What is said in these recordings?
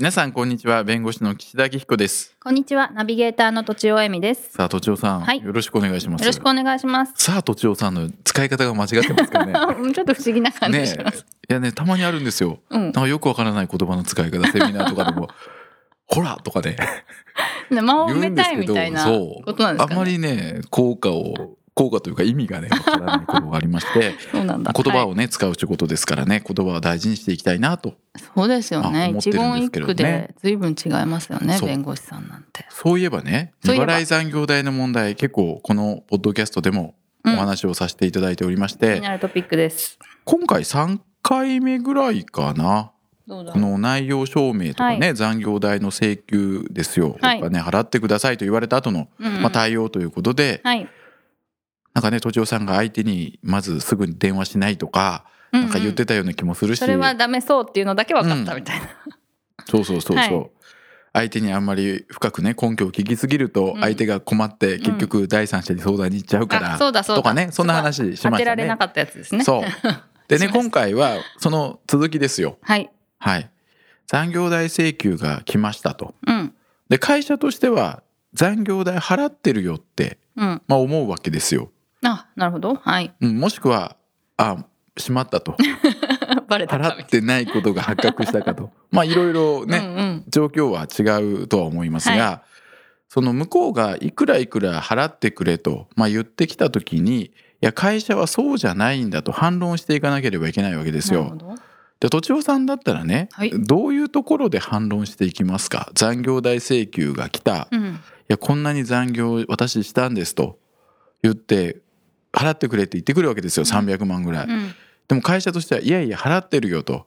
皆さんこんにちは。弁護士の岸田明彦です。こんにちは。ナビゲーターのとちおえみです。さあとちおさん、はい。よろしくお願いします。よろしくお願いします。さあとちおさんの使い方が間違ってますかね。ちょっと不思議な感じねします、いやねたまにあるんですよ。うん。なんかよくわからない言葉の使い方セミナーとかでも。ほらとかね。ね間を埋めたいみたいなことなんですかね。あんまりね効果を効果というか意味がねわからないことがありましてそうなんだ。言葉はいをね、使うということですからね言葉を大事にしていきたいなとそうですよあね思ってるん一言一ですけどね。句で随分違いますよね弁護士さんなんて。そういえばね未そういえば。払い残業代の問題結構このポッドキャストでもお話をさせていただいておりまし気て、になるトピックです。今回3回目ぐらいかな？この内容証明とかね、残業代の請求ですよ、はい。お金払ってくださいと言われた後の、まあ、対応ということで、はいなんかね都庁さんが相手にまずすぐに電話しないとか、うんうん。なんか言ってたような気もするし。それはダメそうっていうのだけ分かったみたいな、そうそうそうそう、はい。相手にあんまり深くね根拠を聞きすぎるとうん。相手が困って結局第三者に相談に行っちゃうから、あそうだそうだ。とかねそんな話しましたね。当てられなかったやつですね。そう。でね今回はその続きですよ。はい。はい。残業代請求が来ましたと。うん。で会社としては残業代払ってるよって、うん。まあ、思うわけですよ。あなるほど。はい。うん、もしくはあしまったと。バレたか。払ってないことが発覚したかと。まあいろいろね、うんうん。状況は違うとは思いますが、はその向こうがいくらいくら払ってくれと、まあ、言ってきた時にいや会社はそうじゃないんだと反論していかなければいけないわけですよ。なるほど。で都庁さんだったらね、はい。どういうところで反論していきますか？残業代請求が来た、いうん。やこんなに残業私したんですと言って払ってくれって言ってくるわけですよ。300万ぐらい。うん。でも会社としてはいやいや払ってるよと。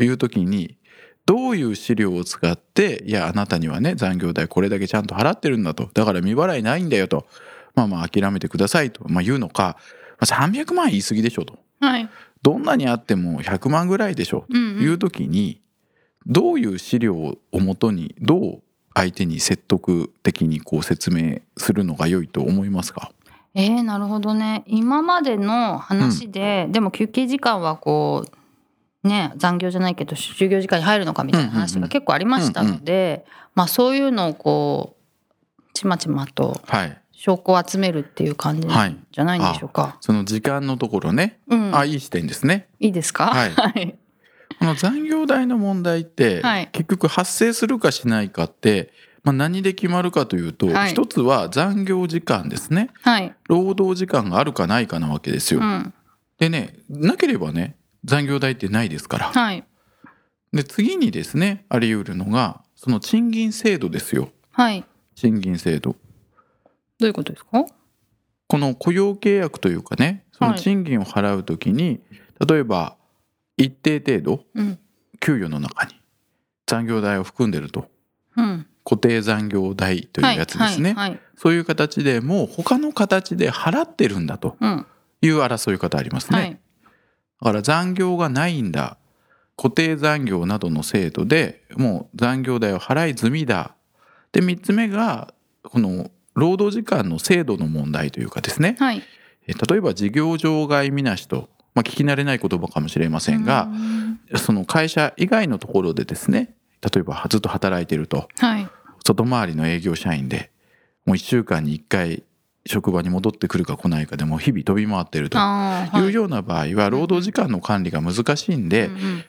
いう時にどういう資料を使っていやあなたにはね残業代これだけちゃんと払ってるんだと。だから未払いないんだよと。まあまあ諦めてくださいと、まあ、言うのか、まあ、300万言い過ぎでしょと。はい。どんなにあっても100万ぐらいでしょ。うんという時にどういう資料をもとにどう相手に説得的にこう説明するのが良いと思いますか？えー、なるほどね。今までの話で、でも休憩時間はこうね残業じゃないけど就業時間に入るのかみたいな話が結構ありましたので、まあそういうのをこうちまちまとはい。証拠を集めるっていう感じはい。じゃないんでしょうか。その時間のところね、うん、あいい視点ですね。いいですか？はい。はい。この残業代の問題って、はい。結局発生するかしないかって、まあ、何で決まるかというと、はい一つは残業時間ですねはい。労働時間があるかないかなわけですよ。うん。でねなければね残業代ってないですから。はい。で次にですねあり得るのがその賃金制度ですよはい。賃金制度。どういうことですか？この雇用契約というかねそのはい賃金を払うときに、例えば一定程度うん。給与の中に残業代を含んでるとうん。固定残業代というやつですね、はい。はい。そういう形でもう他の形で払ってるんだとうん。いう争い方ありますね、はい。だから残業がないんだ固定残業などの制度でもう残業代を払い済みだで3つ目がこの労働時間の制度の問題というかですねはい。え例えば事業場外みなしと、まあ、聞き慣れない言葉かもしれませんがう、んその会社以外のところでですね例えばずっと働いてるとはい。外回りの営業社員でもう1週間に1回職場に戻ってくるか来ないかでもう日々飛び回ってると。い。うような場合は労働時間の管理が難しいんで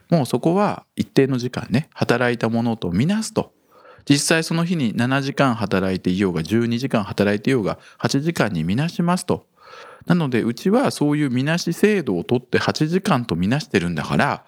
もうそこは一定の時間ね働いたものとみなすと。実際その日に7時間働いていようが12時間働いていようが8時間にみなしますと。なのでうちはそういうみなし制度を取って8時間とみなしてるんだから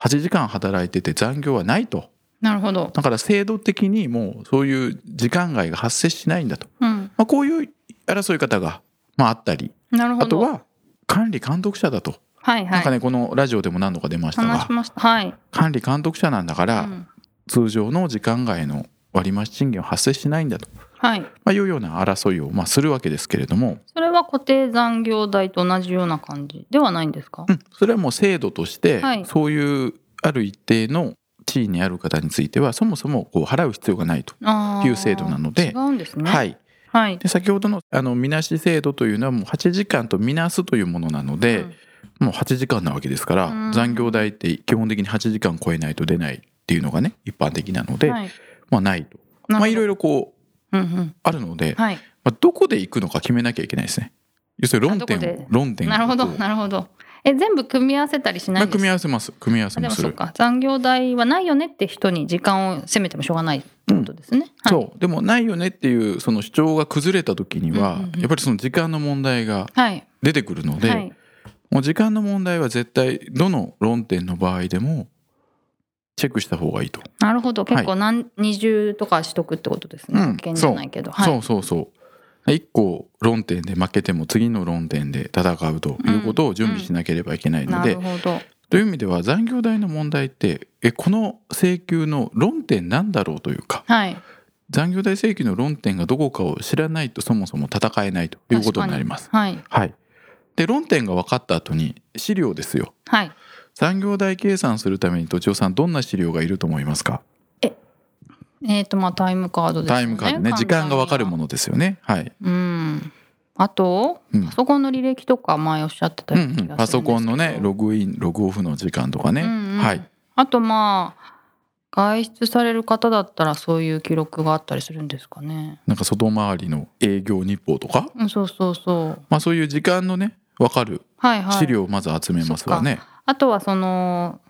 8時間働いてて残業はないとなるほど。だから制度的にもうそういう時間外が発生しないんだと、うん。まあ、こういう争い方がまああったりなるほど。あとは管理監督者だと、はいはい。なんかねこのラジオでも何度か出ましたが話しました。はい。管理監督者なんだから、うん通常の時間外の割増賃金は発生しないんだとはいまあ、いうような争いをまあするわけですけれども、それは固定残業代と同じような感じではないんですか？うん、それはもう制度として、はいそういうある一定の地位にある方についてはそもそもこう払う必要がないと。いう制度なので違うんですね。はい、はい。で先ほどのあのみなし制度というのはもう8時間とみなすというものなので、うん。もう8時間なわけですから、うん。残業代って基本的に8時間超えないと出ないっていうのがね一般的なので、はい。まあないと。まあいろいろこううんうん。あるので、はい。まあ、どこで行くのか決めなきゃいけないですね。要するに論点を論点をなるほどなるほどえ全部組み合わせたりしない組み合わせます。組み合わせもす。る。もそうか。残業代はないよねって人に時間を責めてもしょうがないってことですね、はい。そう。でもないよねっていうその主張が崩れた時には、うんうんうん。やっぱりその時間の問題がはい。出てくるので、はい。もう時間の問題は絶対どの論点の場合でもチェックした方がいいと。なるほど。結構何、二重とかしとくってことですね、うん。じゃないけど。はい。そうそうそう。一個論点で負けても次の論点で戦うということを準備しなければいけないのなで、るほど。という意味では残業代の問題ってえこの請求の論点なんだろうというかはい。残業代請求の論点がどこかを知らないとそもそも戦えないということになります。はい。はい、で論点が分かった後に資料ですよ。はい。残業代計算するために都庁さんどんな資料がいると思いますか？えっ、とまあタイムカードですよね。タイムカードね。時間が分かるもののですよね。はい、うん。あとうんパソコンの履歴とか前おっしゃってたうんような気がすうん、パソコンのねログインログオフの時間とかね、うんうん。はい。あとまあ外出される方だったらそういう記録があったりするんですかね。なんか外回りの営業日報とか、うん、そうそうそう。まあ、そういう時間のね分かるはいはい。資料をまず集めますわね。あとはその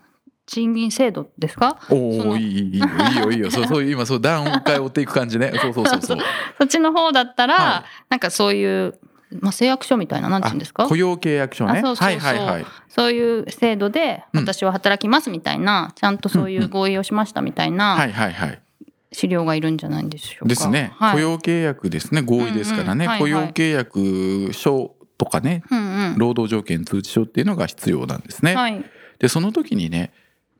賃金制度ですか？おおいいいいいいよいいよいいよ。そうそういう今そう段階を追っていく感じね。そうそうそうそう。そっちの方だったら、はなんかそういうまあ誓約書みたいななんて言うんですか？雇？用契約書ね。あそうそうそう。はいはいはい。そういう制度でうん。私は働きますみたいな、ちゃんとそういう合意をしましたみたいはないはいはい。資料がいるんじゃないでしょうか？ですね、はい、雇用契約ですね。合意ですからね、うんうんはい。雇用契約書とかねうんうん。労働条件通知書っていうのが必要なんですね。はい。でその時にね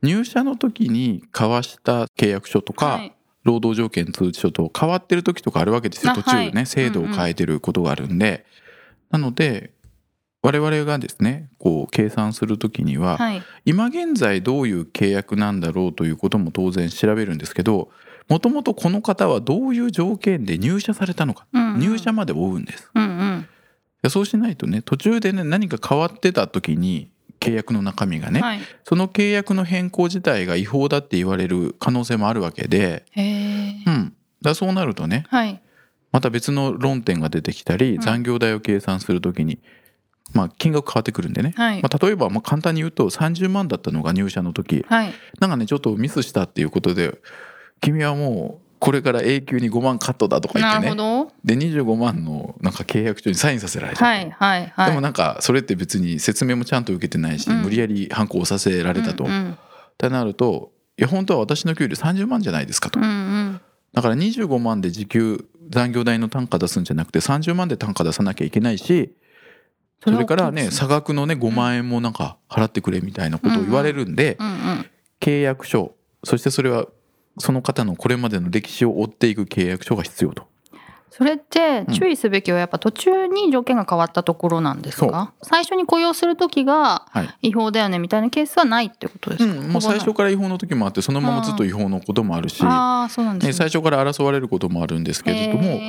入社の時に交わした契約書とか、はい。労働条件通知書と変わってる時とかあるわけですよ。あ途中ね、はい制度を変えてることがあるんで、なので我々がですねこう計算する時には、はい。今現在どういう契約なんだろうということも当然調べるんですけどもともとこの方はどういう条件で入社されたのか、うんうん。入社まで追うんです。うんうん。でそうしないとね途中でね何か変わってた時に契約の中身がね、はい。その契約の変更自体が違法だって言われる可能性もあるわけで、う。ん、だそうなるとねはい。また別の論点が出てきたりん残業代を計算する時に、まあ、金額変わってくるんでね、はい。まあ、例えばまあ簡単に言うと30万だったのが入社の時はい。なんかねちょっとミスしたっていうことで君はもうこれから永久に5万カットだとか言っなてねるほど。で25万のなんか契約書にサインさせられちゃった、はいはいはい。でもなんかそれって別に説明もちゃんと受けてないし、うん無理やり反抗させられたと。うんうんってなるといや本当は私の給料30万じゃないですかと、うんうん。だから25万で時給残業代の単価出すんじゃなくて30万で単価出さなきゃいけないしそれからね差額のね5万円もなんか払ってくれみたいなことを言われるんで。契約書そしてそれはその方のこれまでの歴史を追っていく契約書が必要と。それってうん。注意すべきはやっぱ途中に条件が変わったところなんですか？最初に雇用する時がはい。違法だよねみたいなケースはないってことですか、うん、もう最初から違法の時もあってそのままずっと違法のこともあるし、ああそうなんですね、ね最初から争われることもあるんですけれども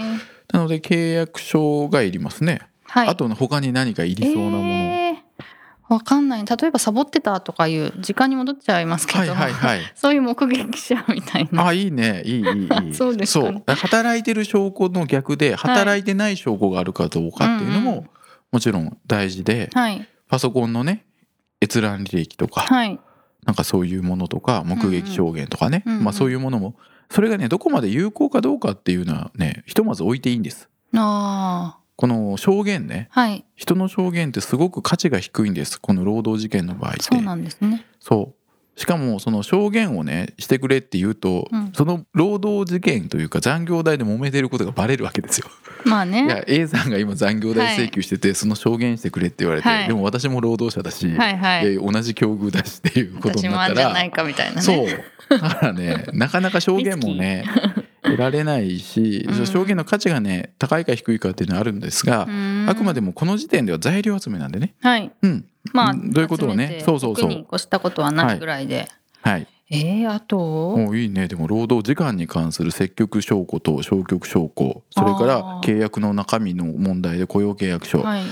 なので契約書がいりますね。はい。あと他に何かいりそうなもの、えーわかんない。例えばサボってたとかいう時間に戻っちゃいますけど、はいはいはい。そういう目撃者みたいな。あいいね。いいいいいい。そうですかね。そう働いてる証拠の逆で働いてない証拠があるかどうかっていうのも、うんうん。もちろん大事ではい。パソコンのね閲覧履歴とか、はい。なんかそういうものとか目撃証言とかね、うんうんまあそういうものもそれがねどこまで有効かどうかっていうのはねひとまず置いていいんです。あこの証言ねあはい。人の証言ってすごく価値が低いんですこの労働事件の場合って。そうなんですね。そう。しかもその証言をねしてくれって言うと、うん。その労働事件というか残業代で揉めてることがバレるわけですよ。まあね。いや A さんが今残業代請求してて、その証言してくれって言われて、はい。でも私も労働者だし、はいはい。同じ境遇だしっていうことに私もなったらあんじゃないかみたいなね。そう。だからねなかなか証言もね 得られないし、うん。証言の価値がね高いか低いかっていうのはあるんですが、あくまでももこの時点では材料集めなんでね、はい。うん、まあどういうことをね。そうそうそう。越したことはないぐらいで、はい。えー、あと？おいいね。でも労働時間に関する積極証拠と消極証拠それから契約の中身の問題で雇用契約書、はい。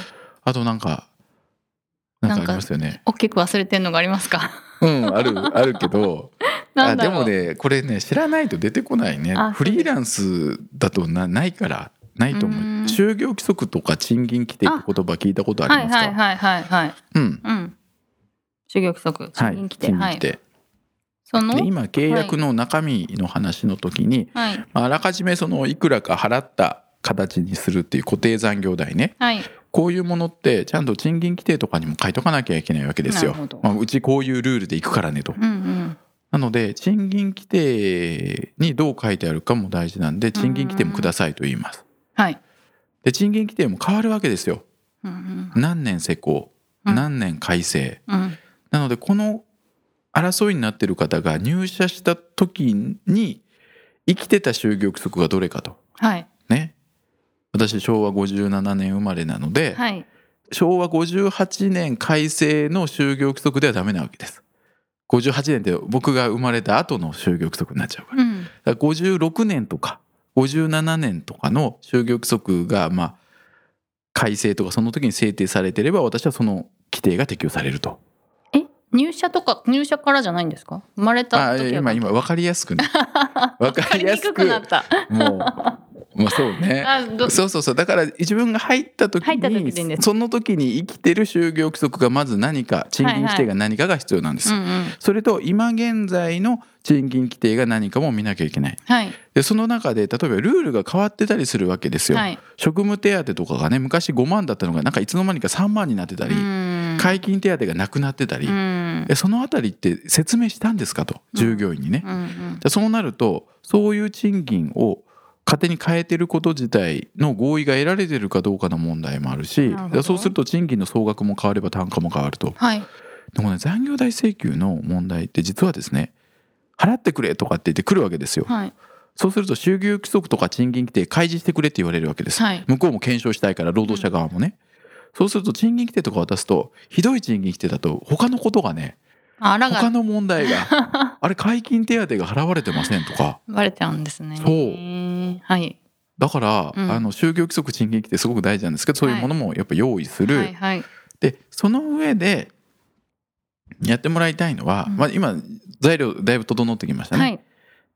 あとなんかなんかありますよね。大きく忘れてんのがありますか？うんあるあるけど あでもねこれね知らないと出てこないね。あフリーランスだとなないからないと思う。就業規則とか賃金規定って言葉聞いたことありはいますか、はいはいはいはいうん。うん。就業規則はい賃金規定、はい。規定、その？で今契約の中身の話の時に、はい。まああらかじめそのいくらか払った形にするっていう固定残業代ね。はい。こういうものってちゃんと賃金規定とかにも書いとかなきゃいけないわけですよ。まあ、うちこういうルールでいくからねと。うんうんなので賃金規定にどう書いてあるかも大事なんで賃金規定もくださいと言います。はいで賃金規定も変わるわけですよ。うん何年施行うん何年改正。うんうんなのでこの争いになってる方が入社した時に生きてた就業規則がどれかと。はいね。私昭和57年生まれなので、はい昭和58年改正の就業規則ではダメなわけです。58年って僕が生まれた後の就業規則になっちゃうから。うん。だから56年とか57年とかの就業規則がまあ改正とかその時に制定されてれば私はその規定が適用されると。え？入社とか入社からじゃないんですか？生まれたあ時は今今分かりやすくね分かりやすくな った。もうまあそうね。そうそうそう。だから自分が入った時にすその時に生きてる就業規則がまず何か賃金規定が何かが必要なんです。うんうん。それと今現在の賃金規定が何かも見なきゃいけない。はい。でその中で例えばルールが変わってたりするわけですよ。はい。職務手当とかがね昔5万だったのがなんかいつの間にか3万になってたり、うん。解禁手当がなくなってたり、そのあたりって説明したんですかと従業員にね。うんうん。でそうなるとそういう賃金を勝手に変えてること自体の合意が得られてるかどうかの問題もあるしそうすると賃金の総額も変われば単価も変わると。はい。でもね残業代請求の問題って実はですね払ってくれとかって言ってくるわけですよ。はい。そうすると就業規則とか賃金規定開示してくれって言われるわけです。はい。向こうも検証したいから労働者側もね、そうすると賃金規定とか渡すとひどい賃金規定だと他のことがね他の問題が あれ解禁手当が払われてませんとか。バレちゃうんですね。そう。はい。だから、うん。あの就業規則賃金規定すごく大事なんですけどそういうものもやっぱ用意する、はいはい。でその上でやってもらいたいのは、うん。まあ、今材料だいぶ整ってきましたね。はい。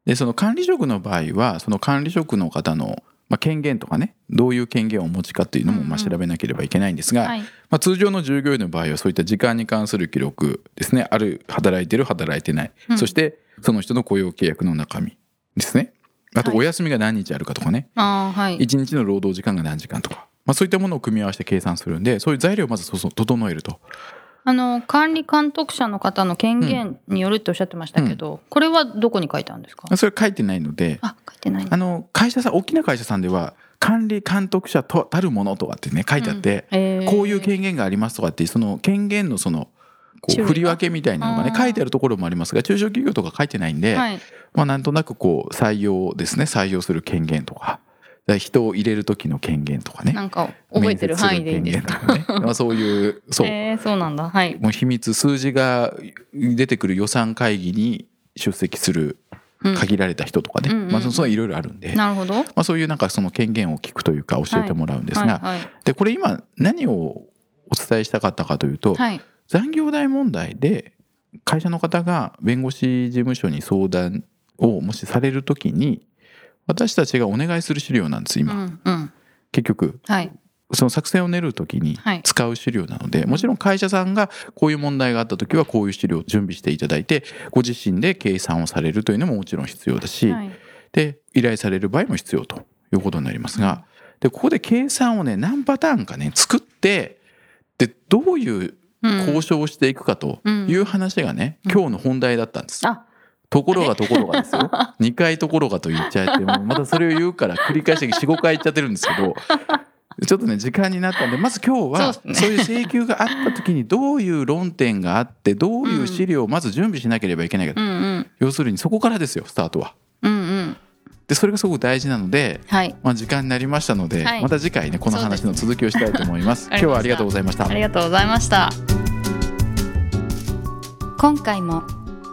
でその管理職の場合はその管理職の方の、まあ、権限とかねどういう権限をお持ちかっていうのもうんうん。まあ調べなければいけないんですが、はい。まあ、通常の従業員の場合はそういった時間に関する記録ですねある働いてる働いてない、うん。そしてその人の雇用契約の中身ですね。あとはい。お休みが何日あるかとかね、はい。1日の労働時間が何時間とか、まあ、そういったものを組み合わせて計算するんでそういう材料をまずそそ整えるとあの管理監督者の方の権限によるっておっしゃってましたけど、これはどこに書いてあるんですか？それ書いてないのであ書いてないんだ。あの会社さん大きな会社さんでは管理監督者とたるものとかってね書いてあって、えー。こういう権限がありますとかってその権限のそのこう振り分けみたいなのがね書いてあるところもありますが中小企業とか書いてないんで、はい。まあ、なんとなくこう採用ですね。採用する権限とか人を入れる時の権限とかね。なんか覚えてる範囲でいいんですか？ね。まあそういうそう、えー、そうなんだ。はい。もう秘密数字が出てくる予算会議に出席するうん。限られた人とかね、うんうんうん。まあ、そそういろいろあるんで、まなるほど。あ、そういうなんかその権限を聞くというか教えてもらうんですが、はいはいでこれ今何をお伝えしたかったかというと、はい。残業代問題で会社の方が弁護士事務所に相談をもしされるときに私たちがお願いする資料なんですう今、んうん。結局はい。その作戦を練るときにはい。使う資料なので、もちろん会社さんがこういう問題があったときはこういう資料を準備していただいてご自身で計算をされるというのももちろん必要だし、はい。で依頼される場合も必要ということになりますが、でここで計算をね何パターンかね作ってでどういううん。交渉をしていくかという話がね、うん今日の本題だったんです。あところがところがですよ。2回ところがと言っちゃって、またそれを言うから繰り返して4、5回言っちゃってるんですけど、ちょっとね、時間になったんで、まず今日は、そういう請求があった時にどういう論点があって、どういう資料をまず準備しなければいけないか。うんうん要するにそこからですよ、スタートは。うんうんでそれがすごく大事なので、はいまあ、時間になりましたので、はいまた次回ねこの話の続きをしたいと思います今日はありがとうございましたあ。りがとうございました今回も